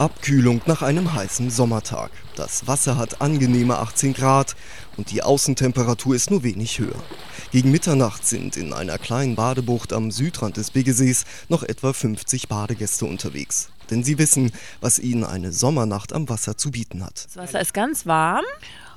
Abkühlung nach einem heißen Sommertag. Das Wasser hat angenehme 18 Grad und die Außentemperatur ist nur wenig höher. Gegen Mitternacht sind in einer kleinen Badebucht am Südrand des Biggesees noch etwa 50 Badegäste unterwegs. Denn sie wissen, was ihnen eine Sommernacht am Wasser zu bieten hat. Das Wasser ist ganz warm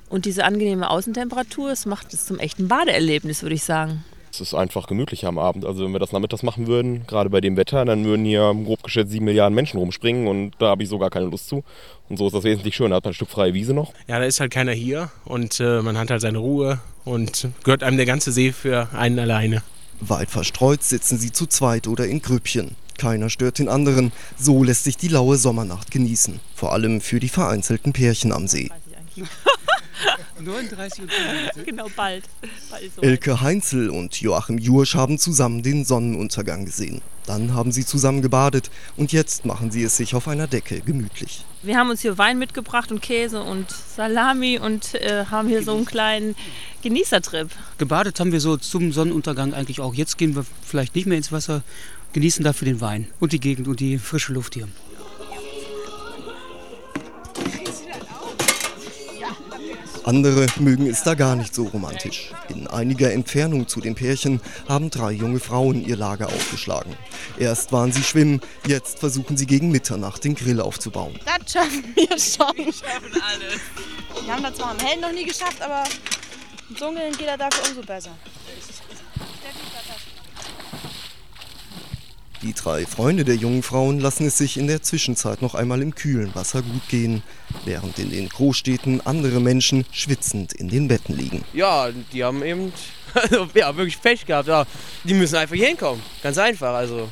und diese angenehme Außentemperatur, es macht es zum echten Badeerlebnis, würde ich sagen. Es ist einfach gemütlicher am Abend. Also wenn wir das nachmittags machen würden, gerade bei dem Wetter, dann würden hier grob geschätzt sieben Milliarden Menschen rumspringen und da habe ich so gar keine Lust zu. Und so ist das wesentlich schöner. Da hat man ein Stück freie Wiese noch. Ja, da ist halt keiner hier und äh, man hat halt seine Ruhe und gehört einem der ganze See für einen alleine. Weit verstreut sitzen sie zu zweit oder in Grüppchen. Keiner stört den anderen. So lässt sich die laue Sommernacht genießen. Vor allem für die vereinzelten Pärchen am See. 39 und 39. Genau, bald. bald so Elke Heinzel und Joachim Jursch haben zusammen den Sonnenuntergang gesehen. Dann haben sie zusammen gebadet und jetzt machen sie es sich auf einer Decke gemütlich. Wir haben uns hier Wein mitgebracht und Käse und Salami und äh, haben hier so einen kleinen Genießertrip. Gebadet haben wir so zum Sonnenuntergang eigentlich auch. Jetzt gehen wir vielleicht nicht mehr ins Wasser, genießen dafür den Wein und die Gegend und die frische Luft hier. Andere mögen es da gar nicht so romantisch. In einiger Entfernung zu den Pärchen haben drei junge Frauen ihr Lager aufgeschlagen. Erst waren sie schwimmen, jetzt versuchen sie gegen Mitternacht den Grill aufzubauen. Das schaffen wir schon. Wir schaffen alles. Wir haben das zwar am Hellen noch nie geschafft, aber im Dunkeln geht er dafür umso besser. Die drei Freunde der jungen Frauen lassen es sich in der Zwischenzeit noch einmal im kühlen Wasser gut gehen, während in den Großstädten andere Menschen schwitzend in den Betten liegen. Ja, die haben eben also, ja, wirklich Pech gehabt. Ja. Die müssen einfach hier hinkommen. Ganz einfach. Also